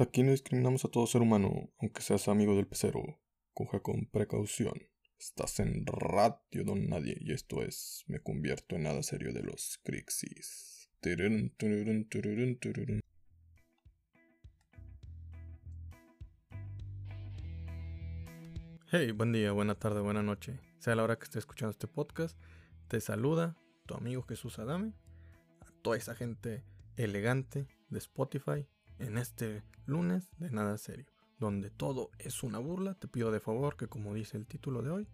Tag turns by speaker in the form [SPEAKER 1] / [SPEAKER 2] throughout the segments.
[SPEAKER 1] Aquí no discriminamos a todo ser humano, aunque seas amigo del pecero. Coja con precaución. Estás en ratio don nadie y esto es Me convierto en nada serio de los Crixis. Hey, buen día, buena tarde, buena noche. Sea la hora que estés escuchando este podcast, te saluda tu amigo Jesús Adame, a toda esa gente elegante de Spotify en este lunes de nada serio donde todo es una burla, te pido de favor que como dice el título de hoy,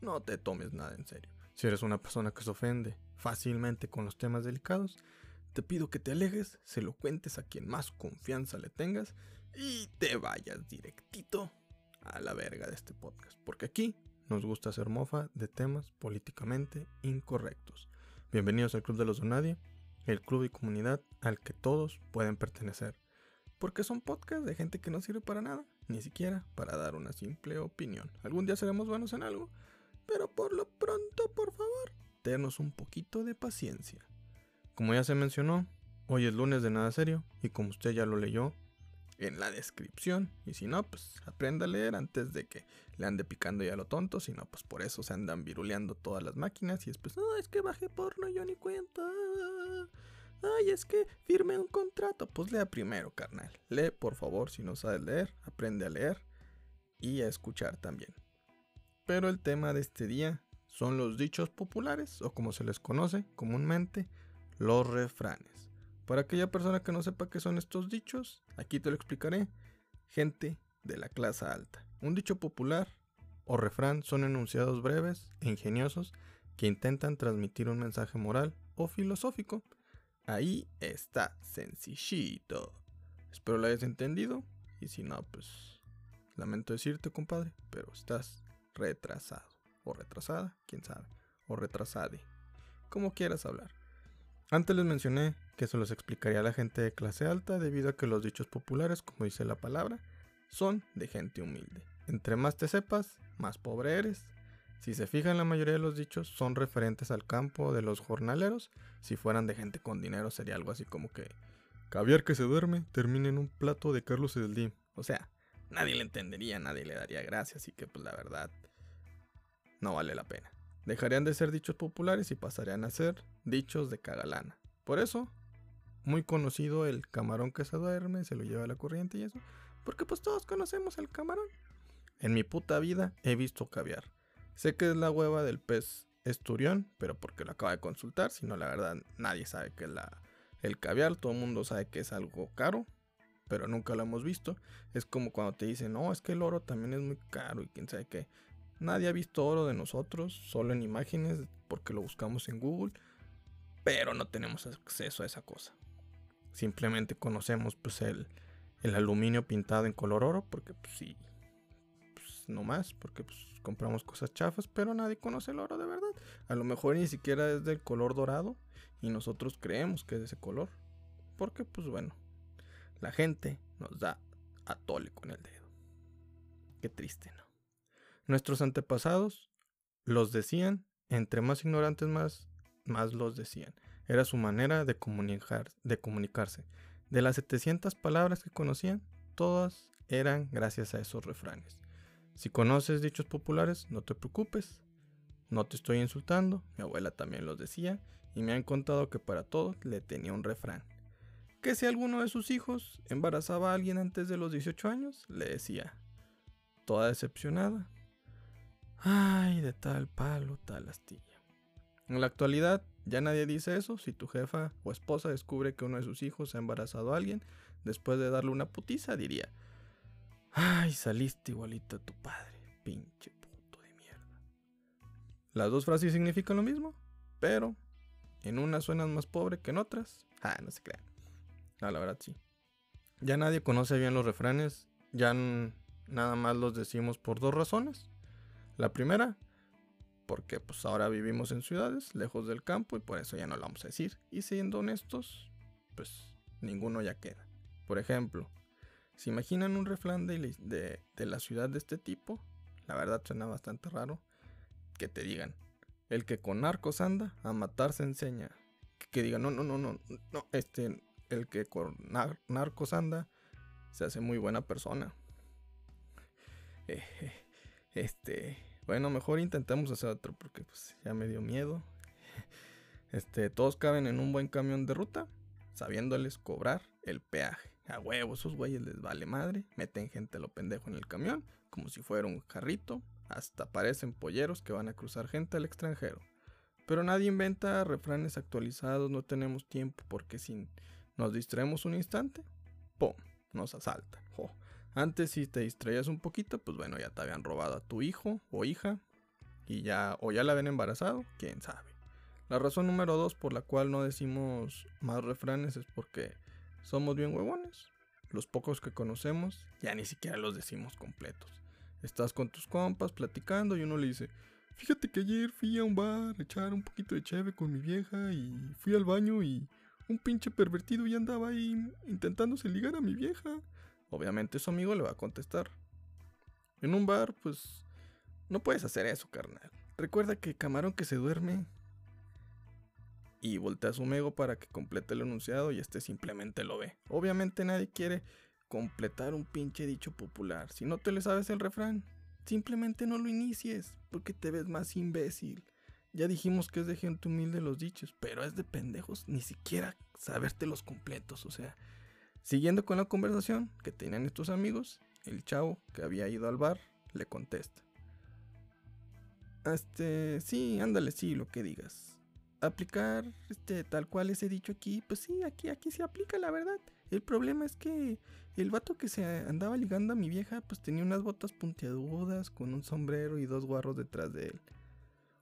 [SPEAKER 1] no te tomes nada en serio. Si eres una persona que se ofende fácilmente con los temas delicados, te pido que te alejes, se lo cuentes a quien más confianza le tengas y te vayas directito a la verga de este podcast. Porque aquí nos gusta hacer mofa de temas políticamente incorrectos. Bienvenidos al Club de los Donadie, el club y comunidad al que todos pueden pertenecer porque son podcasts de gente que no sirve para nada, ni siquiera para dar una simple opinión. Algún día seremos buenos en algo, pero por lo pronto, por favor, tenos un poquito de paciencia. Como ya se mencionó, hoy es lunes de nada serio, y como usted ya lo leyó en la descripción, y si no, pues aprenda a leer antes de que le ande picando ya lo tonto, si no, pues por eso se andan viruleando todas las máquinas y después, no, es que bajé porno yo ni cuenta. Ay, es que firme un contrato. Pues lea primero, carnal. Lee, por favor, si no sabes leer, aprende a leer y a escuchar también. Pero el tema de este día son los dichos populares, o como se les conoce comúnmente, los refranes. Para aquella persona que no sepa qué son estos dichos, aquí te lo explicaré. Gente de la clase alta. Un dicho popular o refrán son enunciados breves e ingeniosos que intentan transmitir un mensaje moral o filosófico Ahí está, sencillito. Espero lo hayas entendido. Y si no, pues lamento decirte, compadre, pero estás retrasado. O retrasada, quién sabe. O retrasade. Como quieras hablar. Antes les mencioné que se los explicaría a la gente de clase alta debido a que los dichos populares, como dice la palabra, son de gente humilde. Entre más te sepas, más pobre eres si se fijan, la mayoría de los dichos son referentes al campo de los jornaleros. Si fueran de gente con dinero, sería algo así como que caviar que se duerme termina en un plato de Carlos Edeldim. O sea, nadie le entendería, nadie le daría gracia, así que pues la verdad no vale la pena. Dejarían de ser dichos populares y pasarían a ser dichos de cagalana. Por eso, muy conocido el camarón que se duerme, se lo lleva a la corriente y eso, porque pues todos conocemos el camarón. En mi puta vida he visto caviar. Sé que es la hueva del pez esturión, pero porque lo acaba de consultar, si no la verdad nadie sabe que es la, el caviar, todo el mundo sabe que es algo caro, pero nunca lo hemos visto. Es como cuando te dicen, no, es que el oro también es muy caro y quién sabe qué. Nadie ha visto oro de nosotros, solo en imágenes, porque lo buscamos en Google, pero no tenemos acceso a esa cosa. Simplemente conocemos pues el, el aluminio pintado en color oro, porque pues sí, no más, porque pues, compramos cosas chafas, pero nadie conoce el oro de verdad. A lo mejor ni siquiera es del color dorado y nosotros creemos que es de ese color. Porque pues bueno, la gente nos da a tole con el dedo. Qué triste, ¿no? Nuestros antepasados los decían, entre más ignorantes más, más los decían. Era su manera de, de comunicarse. De las 700 palabras que conocían, todas eran gracias a esos refranes. Si conoces dichos populares, no te preocupes. No te estoy insultando, mi abuela también los decía y me han contado que para todo le tenía un refrán. Que si alguno de sus hijos embarazaba a alguien antes de los 18 años, le decía, toda decepcionada, ay, de tal palo, tal astilla. En la actualidad ya nadie dice eso, si tu jefa o esposa descubre que uno de sus hijos ha embarazado a alguien, después de darle una putiza diría, Ay, saliste igualito a tu padre, pinche puto de mierda. Las dos frases significan lo mismo, pero en unas suenan más pobre que en otras. Ah, no se crean. No, la verdad sí. Ya nadie conoce bien los refranes, ya nada más los decimos por dos razones. La primera, porque pues ahora vivimos en ciudades, lejos del campo, y por eso ya no lo vamos a decir. Y siendo honestos, pues ninguno ya queda. Por ejemplo, ¿Se imaginan un refrán de, la ciudad de este tipo? La verdad suena bastante raro. Que te digan, el que con narcos anda, a matar se enseña. Que, digan, no, no, no, no, no, este, el que con narcos anda, se hace muy buena persona. Este, bueno, mejor intentemos hacer otro porque pues ya me dio miedo. Este, todos caben en un buen camión de ruta, sabiéndoles cobrar el peaje. A huevo, esos güeyes les vale madre, meten gente a lo pendejo en el camión, como si fuera un carrito, hasta parecen polleros que van a cruzar gente al extranjero. Pero nadie inventa refranes actualizados, no tenemos tiempo porque si nos distraemos un instante, ¡pum! Nos asaltan. Antes si te distraías un poquito, pues bueno, ya te habían robado a tu hijo o hija y ya o ya la ven embarazado, quién sabe. La razón número dos por la cual no decimos más refranes es porque somos bien huevones. Los pocos que conocemos ya ni siquiera los decimos completos. Estás con tus compas platicando y uno le dice, fíjate que ayer fui a un bar a echar un poquito de cheve con mi vieja y fui al baño y un pinche pervertido ya andaba ahí intentándose ligar a mi vieja. Obviamente su amigo le va a contestar. En un bar, pues, no puedes hacer eso, carnal. Recuerda que camarón que se duerme y voltea su mego para que complete el enunciado y este simplemente lo ve. Obviamente nadie quiere completar un pinche dicho popular. Si no te le sabes el refrán, simplemente no lo inicies porque te ves más imbécil. Ya dijimos que es de gente humilde los dichos, pero es de pendejos ni siquiera saberte los completos. O sea, siguiendo con la conversación que tenían estos amigos, el chavo que había ido al bar le contesta. Este, sí, ándale, sí, lo que digas aplicar este tal cual ese dicho aquí, pues sí, aquí, aquí se aplica la verdad. El problema es que el vato que se andaba ligando a mi vieja, pues tenía unas botas puntiagudas, con un sombrero y dos guarros detrás de él.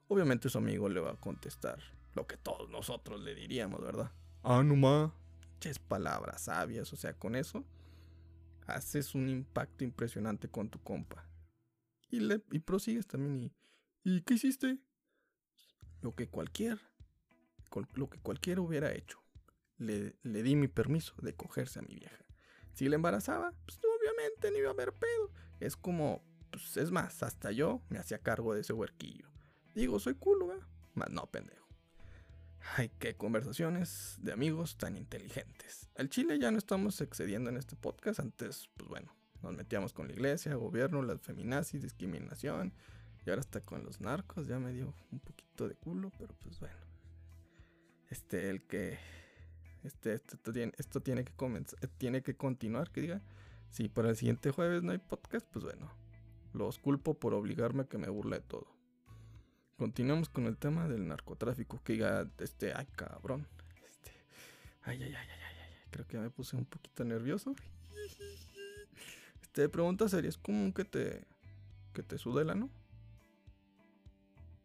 [SPEAKER 1] Obviamente su amigo le va a contestar lo que todos nosotros le diríamos, ¿verdad? Ah, no ma. Ches palabras sabias, o sea, con eso haces un impacto impresionante con tu compa. Y, le, y prosigues también y... ¿Y qué hiciste? Lo que cualquier lo que cualquiera hubiera hecho. Le, di mi permiso de cogerse a mi vieja. Si la embarazaba, pues obviamente ni iba a haber pedo. Es como, pues es más, hasta yo me hacía cargo de ese huerquillo. Digo, soy culo, ¿verdad? Más no, pendejo. Ay, qué conversaciones de amigos tan inteligentes. Al Chile ya no estamos excediendo en este podcast. Antes, pues bueno, nos metíamos con la iglesia, gobierno, las feminazis, discriminación. Y ahora hasta con los narcos. Ya me dio un poquito de culo, pero pues bueno este, el que, este, esto, tiene, esto tiene que comenzar, tiene que continuar, que diga, si para el siguiente jueves no hay podcast, pues bueno, los culpo por obligarme a que me burle de todo. Continuamos con el tema del narcotráfico, que diga, este, ay cabrón, este, ay, ay, ay, ay, ay, ay, creo que ya me puse un poquito nervioso. Este, pregunta sería, ¿es común que te, que te sude el ano?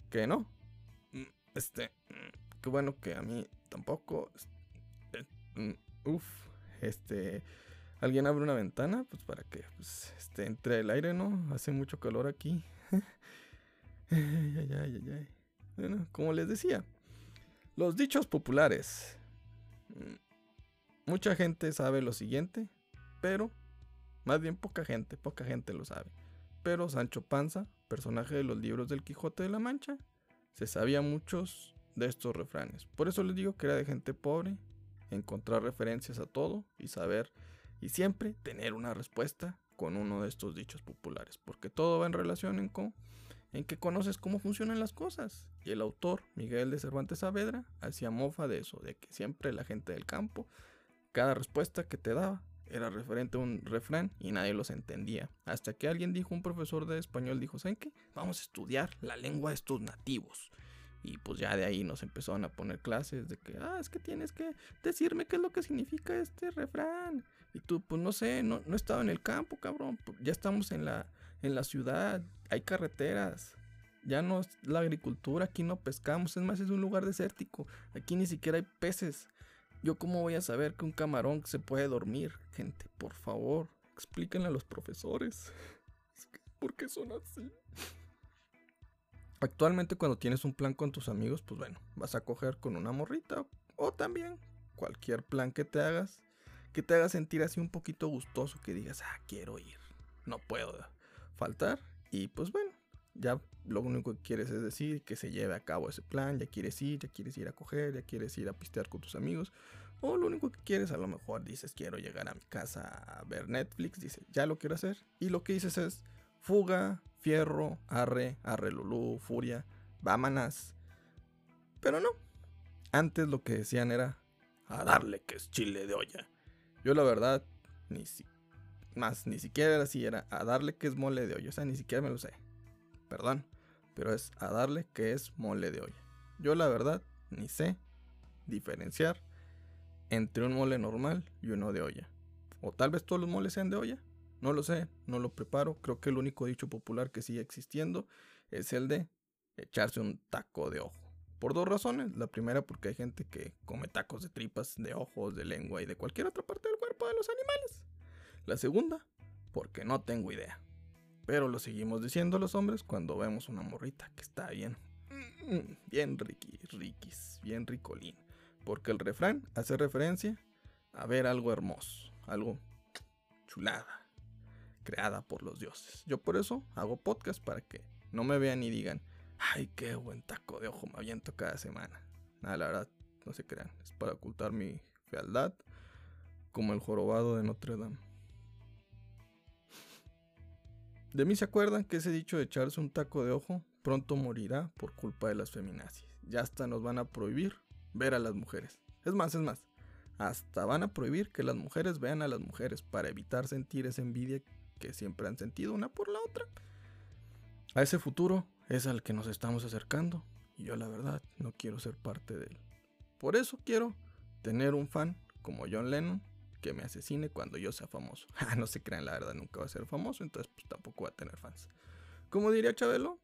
[SPEAKER 1] Que no. Mm, este, mm, Qué bueno que a mí tampoco. Eh, mm, uf, este. Alguien abre una ventana, pues para que pues, este, entre el aire, ¿no? Hace mucho calor aquí. Bueno, como les decía, los dichos populares. Mm, mucha gente sabe lo siguiente, pero más bien poca gente, poca gente lo sabe. Pero Sancho Panza, personaje de los libros del Quijote de la Mancha, se sabía muchos de estos refranes. Por eso les digo que era de gente pobre, encontrar referencias a todo y saber y siempre tener una respuesta con uno de estos dichos populares, porque todo va en relación en, en que conoces cómo funcionan las cosas. Y el autor, Miguel de Cervantes Saavedra, hacía mofa de eso, de que siempre la gente del campo, cada respuesta que te daba era referente a un refrán y nadie los entendía. Hasta que alguien dijo, un profesor de español dijo, ¿saben qué? Vamos a estudiar la lengua de estos nativos. Y pues ya de ahí nos empezaron a poner clases de que, ah, es que tienes que decirme qué es lo que significa este refrán. Y tú, pues no sé, no, no estaba en el campo, cabrón. Ya estamos en la, en la ciudad, hay carreteras. Ya no es la agricultura, aquí no pescamos, es más, es un lugar desértico. Aquí ni siquiera hay peces. Yo cómo voy a saber que un camarón se puede dormir, gente, por favor, explíquenle a los profesores. ¿Por qué son así? Actualmente cuando tienes un plan con tus amigos, pues bueno, vas a coger con una morrita o también cualquier plan que te hagas, que te haga sentir así un poquito gustoso, que digas, ah, quiero ir, no puedo faltar. Y pues bueno, ya lo único que quieres es decir que se lleve a cabo ese plan, ya quieres ir, ya quieres ir a coger, ya quieres ir a pistear con tus amigos, o lo único que quieres a lo mejor dices quiero llegar a mi casa a ver Netflix, dices ya lo quiero hacer, y lo que dices es fuga, fierro, arre, arre lulú, furia, vámanas. Pero no, antes lo que decían era a darle que es chile de olla. Yo la verdad, ni si, más, ni siquiera era así, era a darle que es mole de olla, o sea, ni siquiera me lo sé perdón, pero es a darle que es mole de olla. Yo la verdad ni sé diferenciar entre un mole normal y uno de olla. O tal vez todos los moles sean de olla. No lo sé, no lo preparo. Creo que el único dicho popular que sigue existiendo es el de echarse un taco de ojo. Por dos razones. La primera porque hay gente que come tacos de tripas, de ojos, de lengua y de cualquier otra parte del cuerpo de los animales. La segunda porque no tengo idea. Pero lo seguimos diciendo los hombres cuando vemos una morrita que está bien, mm, bien riqui, riquis, bien ricolín. Porque el refrán hace referencia a ver algo hermoso, algo chulada, creada por los dioses. Yo por eso hago podcast para que no me vean y digan, ay, qué buen taco de ojo me aviento cada semana. Nada, la verdad, no se crean, es para ocultar mi fealdad, como el jorobado de Notre Dame. De mí se acuerdan que ese dicho de echarse un taco de ojo pronto morirá por culpa de las feminazis. Ya hasta nos van a prohibir ver a las mujeres. Es más, es más. Hasta van a prohibir que las mujeres vean a las mujeres para evitar sentir esa envidia que siempre han sentido una por la otra. A ese futuro es al que nos estamos acercando y yo la verdad no quiero ser parte de él. Por eso quiero tener un fan como John Lennon que me asesine cuando yo sea famoso. Ah, no se crean, la verdad, nunca va a ser famoso, entonces pues tampoco va a tener fans. Como diría Chabelo,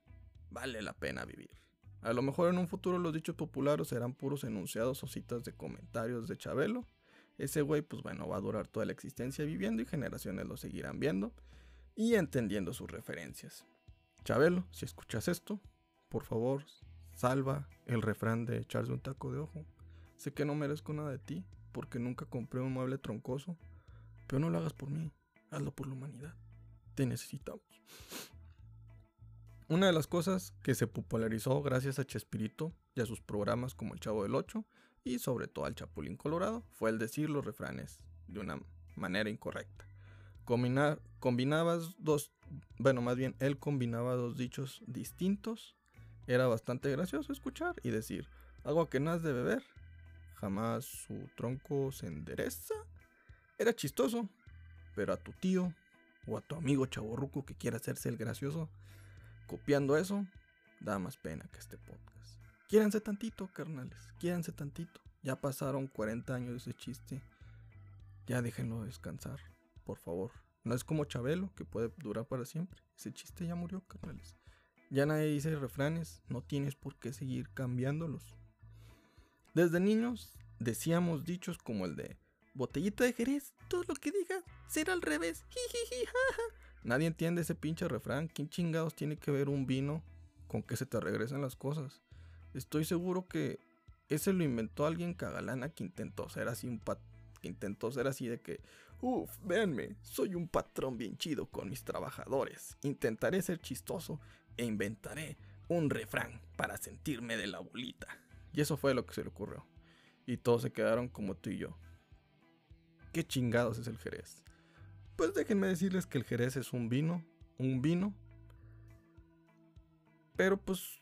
[SPEAKER 1] vale la pena vivir. A lo mejor en un futuro los dichos populares serán puros enunciados o citas de comentarios de Chabelo. Ese güey, pues bueno, va a durar toda la existencia viviendo y generaciones lo seguirán viendo y entendiendo sus referencias. Chabelo, si escuchas esto, por favor, salva el refrán de echarse un taco de ojo. Sé que no merezco nada de ti, porque nunca compré un mueble troncoso. Pero no lo hagas por mí, hazlo por la humanidad. Te necesitamos. Una de las cosas que se popularizó gracias a Chespirito y a sus programas como El Chavo del Ocho y sobre todo al Chapulín Colorado fue el decir los refranes de una manera incorrecta. Combinar, combinabas dos, bueno, más bien él combinaba dos dichos distintos. Era bastante gracioso escuchar y decir, agua que no has de beber jamás su tronco se endereza. Era chistoso, pero a tu tío o a tu amigo chaborruco que quiera hacerse el gracioso, copiando eso, da más pena que este podcast. Quiéranse tantito, carnales, quiéranse tantito. Ya pasaron 40 años de ese chiste. Ya déjenlo descansar, por favor. No es como Chabelo, que puede durar para siempre. Ese chiste ya murió, carnales. Ya nadie dice refranes, no tienes por qué seguir cambiándolos. Desde niños decíamos dichos como el de botellita de Jerez, todo lo que digas será al revés. Nadie entiende ese pinche refrán. ¿Quién chingados tiene que ver un vino con que se te regresan las cosas? Estoy seguro que ese lo inventó alguien cagalana que intentó ser así un pat que intentó ser así de que, uff, véanme, soy un patrón bien chido con mis trabajadores. Intentaré ser chistoso e inventaré un refrán para sentirme de la bolita. Y eso fue lo que se le ocurrió. Y todos se quedaron como tú y yo. ¿Qué chingados es el Jerez? Pues déjenme decirles que el Jerez es un vino, un vino. Pero pues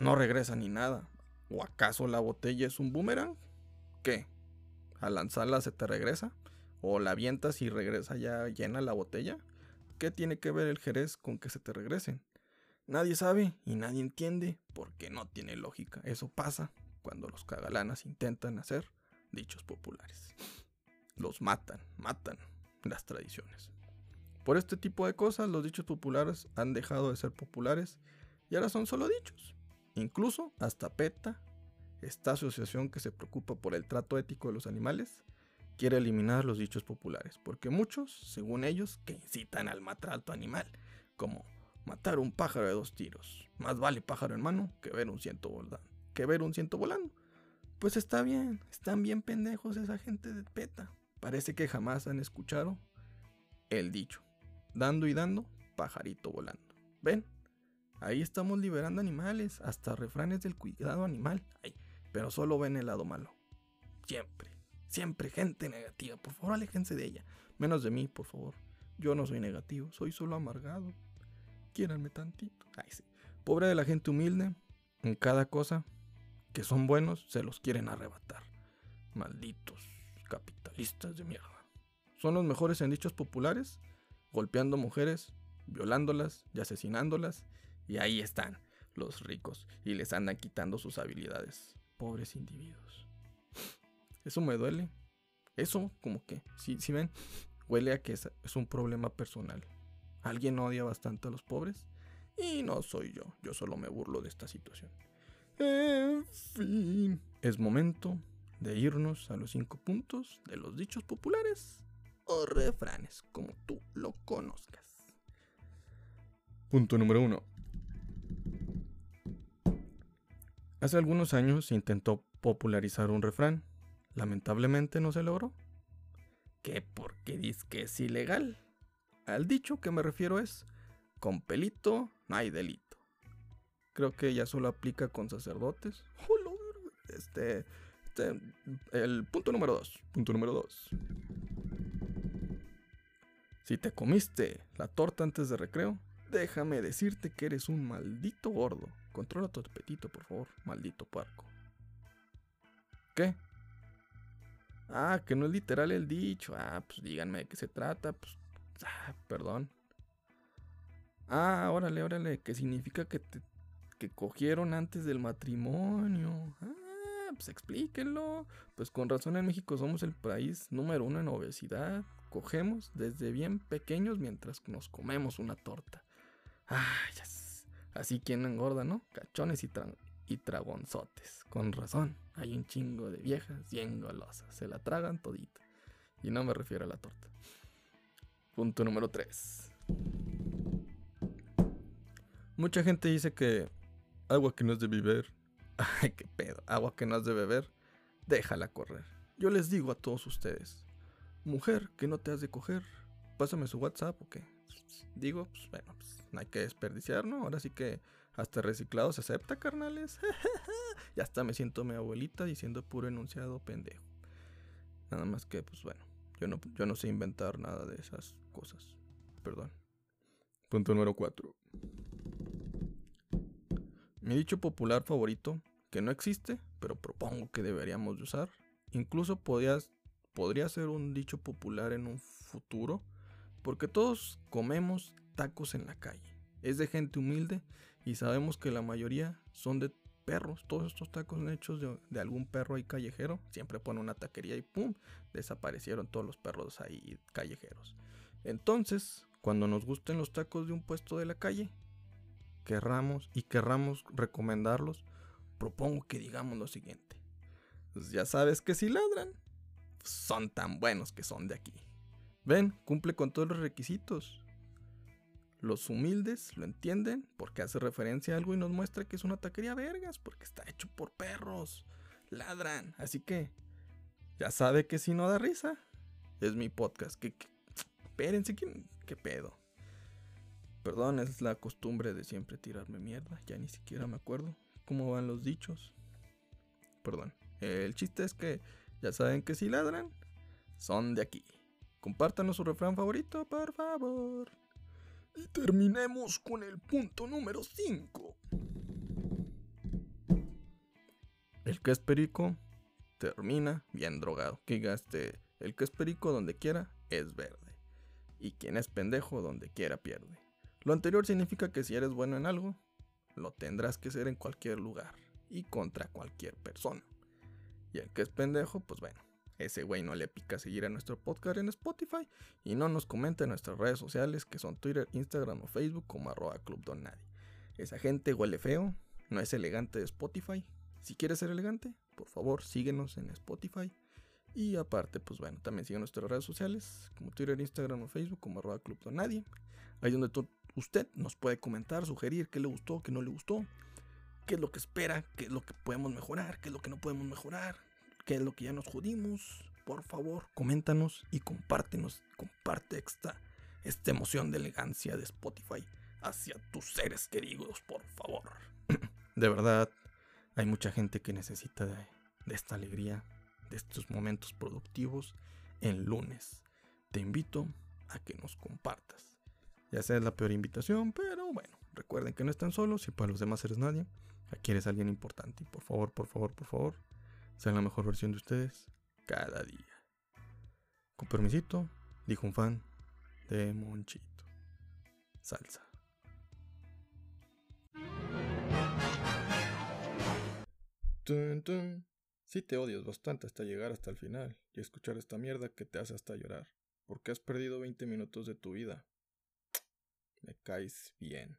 [SPEAKER 1] no regresa ni nada. ¿O acaso la botella es un boomerang? ¿Qué? ¿Al lanzarla se te regresa? ¿O la avientas y regresa ya llena la botella? ¿Qué tiene que ver el Jerez con que se te regresen? Nadie sabe y nadie entiende porque no tiene lógica. Eso pasa cuando los cagalanas intentan hacer dichos populares. Los matan, matan las tradiciones. Por este tipo de cosas, los dichos populares han dejado de ser populares y ahora son solo dichos. Incluso hasta PETA, esta asociación que se preocupa por el trato ético de los animales, quiere eliminar los dichos populares, porque muchos, según ellos, que incitan al maltrato animal, como matar un pájaro de dos tiros. Más vale pájaro en mano que ver un ciento volando. Que ver un ciento volando. Pues está bien, están bien pendejos esa gente de PETA. Parece que jamás han escuchado el dicho. Dando y dando, pajarito volando. ¿Ven? Ahí estamos liberando animales, hasta refranes del cuidado animal. Ay, pero solo ven el lado malo. Siempre, siempre gente negativa. Por favor, aléjense de ella. Menos de mí, por favor. Yo no soy negativo, soy solo amargado. Quiéranme tantito. Ay, sí. Pobre de la gente humilde, en cada cosa que son buenos, se los quieren arrebatar. Malditos capitalistas de mierda. Son los mejores en dichos populares, golpeando mujeres, violándolas y asesinándolas. Y ahí están los ricos y les andan quitando sus habilidades. Pobres individuos. Eso me duele. Eso como que, si, si ven, huele a que es, es un problema personal. Alguien odia bastante a los pobres y no soy yo. Yo solo me burlo de esta situación. En fin. Es momento de irnos a los cinco puntos de los dichos populares o refranes, como tú lo conozcas. Punto número uno. Hace algunos años intentó popularizar un refrán. Lamentablemente no se logró. ¿Qué? Porque dice que es ilegal. Al dicho que me refiero es, con pelito no hay delito. Creo que ya solo aplica con sacerdotes. Este, este, el punto número dos. Punto número dos. Si te comiste la torta antes de recreo, déjame decirte que eres un maldito gordo. Controla tu apetito, por favor, maldito puerco. ¿Qué? Ah, que no es literal el dicho. Ah, pues díganme de qué se trata. Pues, ah, perdón. Ah, órale, órale, que significa que te que cogieron antes del matrimonio. Ah, pues explíquenlo. Pues con razón en México somos el país número uno en obesidad. Cogemos desde bien pequeños mientras nos comemos una torta. Ah, ya Así quien engorda, ¿no? Cachones y, y tragonzotes. Con razón, hay un chingo de viejas bien golosas. Se la tragan todita. Y no me refiero a la torta. Punto número 3. Mucha gente dice que agua que no es de beber. Ay, qué pedo. Agua que no has de beber. Déjala correr. Yo les digo a todos ustedes. Mujer que no te has de coger. Pásame su WhatsApp o qué. Digo, pues bueno, pues no hay que desperdiciar, ¿no? Ahora sí que hasta reciclado se acepta, carnales. ya hasta me siento mi abuelita diciendo puro enunciado pendejo. Nada más que, pues bueno, yo no, yo no sé inventar nada de esas cosas. Perdón. Punto número 4. Mi dicho popular favorito, que no existe, pero propongo que deberíamos de usar. Incluso podrías, podría ser un dicho popular en un futuro, porque todos comemos tacos en la calle. Es de gente humilde y sabemos que la mayoría son de perros. Todos estos tacos hechos de, de, algún perro ahí callejero. Siempre pone una taquería y ¡pum! Desaparecieron todos los perros ahí callejeros. Entonces, cuando nos gusten los tacos de un puesto de la calle, querramos y querramos recomendarlos, propongo que digamos lo siguiente. Pues ya sabes que si ladran, son tan buenos que son de aquí. Ven, cumple con todos los requisitos. Los humildes lo entienden porque hace referencia a algo y nos muestra que es una taquería vergas, porque está hecho por perros. Ladran. Así que, ya sabe que si no da risa, es mi podcast. Que, espérense, ¿qué, ¿qué pedo? Perdón, es la costumbre de siempre tirarme mierda. Ya ni siquiera me acuerdo cómo van los dichos. Perdón. El chiste es que ya saben que si ladran, son de aquí. Compártanos su refrán favorito, por favor. Y terminemos con el punto número 5. El que es perico termina bien drogado. Que gaste el que es perico donde quiera es verde. Y quien es pendejo donde quiera pierde. Lo anterior significa que si eres bueno en algo, lo tendrás que ser en cualquier lugar y contra cualquier persona. Y el que es pendejo, pues bueno, ese güey no le pica seguir a nuestro podcast en Spotify y no nos comenta en nuestras redes sociales que son Twitter, Instagram o Facebook como arroba Club Don Nadie. Esa gente huele feo, no es elegante de Spotify. Si quieres ser elegante, por favor síguenos en Spotify. Y aparte, pues bueno, también sigue nuestras redes sociales como Twitter, Instagram o Facebook como arroba Club Don Nadie. Ahí donde usted nos puede comentar, sugerir qué le gustó, qué no le gustó, qué es lo que espera, qué es lo que podemos mejorar, qué es lo que no podemos mejorar, qué es lo que ya nos jodimos. Por favor, coméntanos y compártenos, comparte esta, esta emoción de elegancia de Spotify hacia tus seres queridos, por favor. de verdad, hay mucha gente que necesita de, esta alegría, de estos momentos productivos en lunes. Te invito a que nos compartas. Ya sea la peor invitación, pero bueno, recuerden que no están solos y para los demás eres nadie. Aquí eres alguien importante por favor, por favor, por favor, sean la mejor versión de ustedes cada día. Con permisito, dijo un fan de Monchito. Salsa. Si te odias bastante hasta llegar hasta el final y escuchar esta mierda que te hace hasta llorar, porque has perdido 20 minutos de tu vida. Me caes bien.